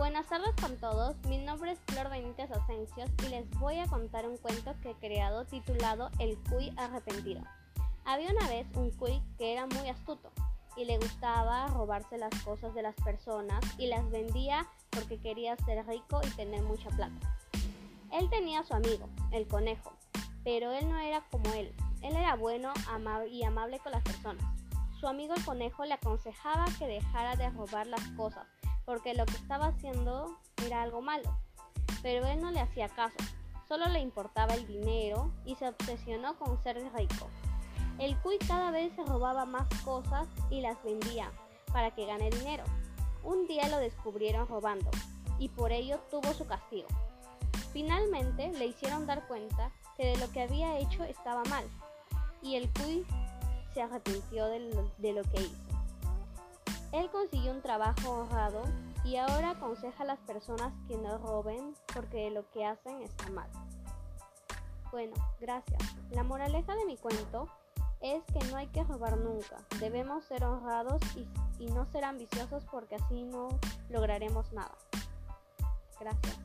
Buenas tardes con todos, mi nombre es Flor Benítez Asencios y les voy a contar un cuento que he creado titulado El Cuy Arrepentido. Había una vez un cuy que era muy astuto y le gustaba robarse las cosas de las personas y las vendía porque quería ser rico y tener mucha plata. Él tenía su amigo, el conejo, pero él no era como él. Él era bueno y amable con las personas. Su amigo el conejo le aconsejaba que dejara de robar las cosas porque lo que estaba haciendo era algo malo. Pero él no le hacía caso, solo le importaba el dinero y se obsesionó con ser rico. El cuy cada vez se robaba más cosas y las vendía para que gane dinero. Un día lo descubrieron robando y por ello tuvo su castigo. Finalmente le hicieron dar cuenta que de lo que había hecho estaba mal y el cuy se arrepintió de lo, de lo que hizo. Él consiguió un trabajo honrado y ahora aconseja a las personas que no roben porque lo que hacen está mal. Bueno, gracias. La moraleja de mi cuento es que no hay que robar nunca. Debemos ser honrados y, y no ser ambiciosos porque así no lograremos nada. Gracias.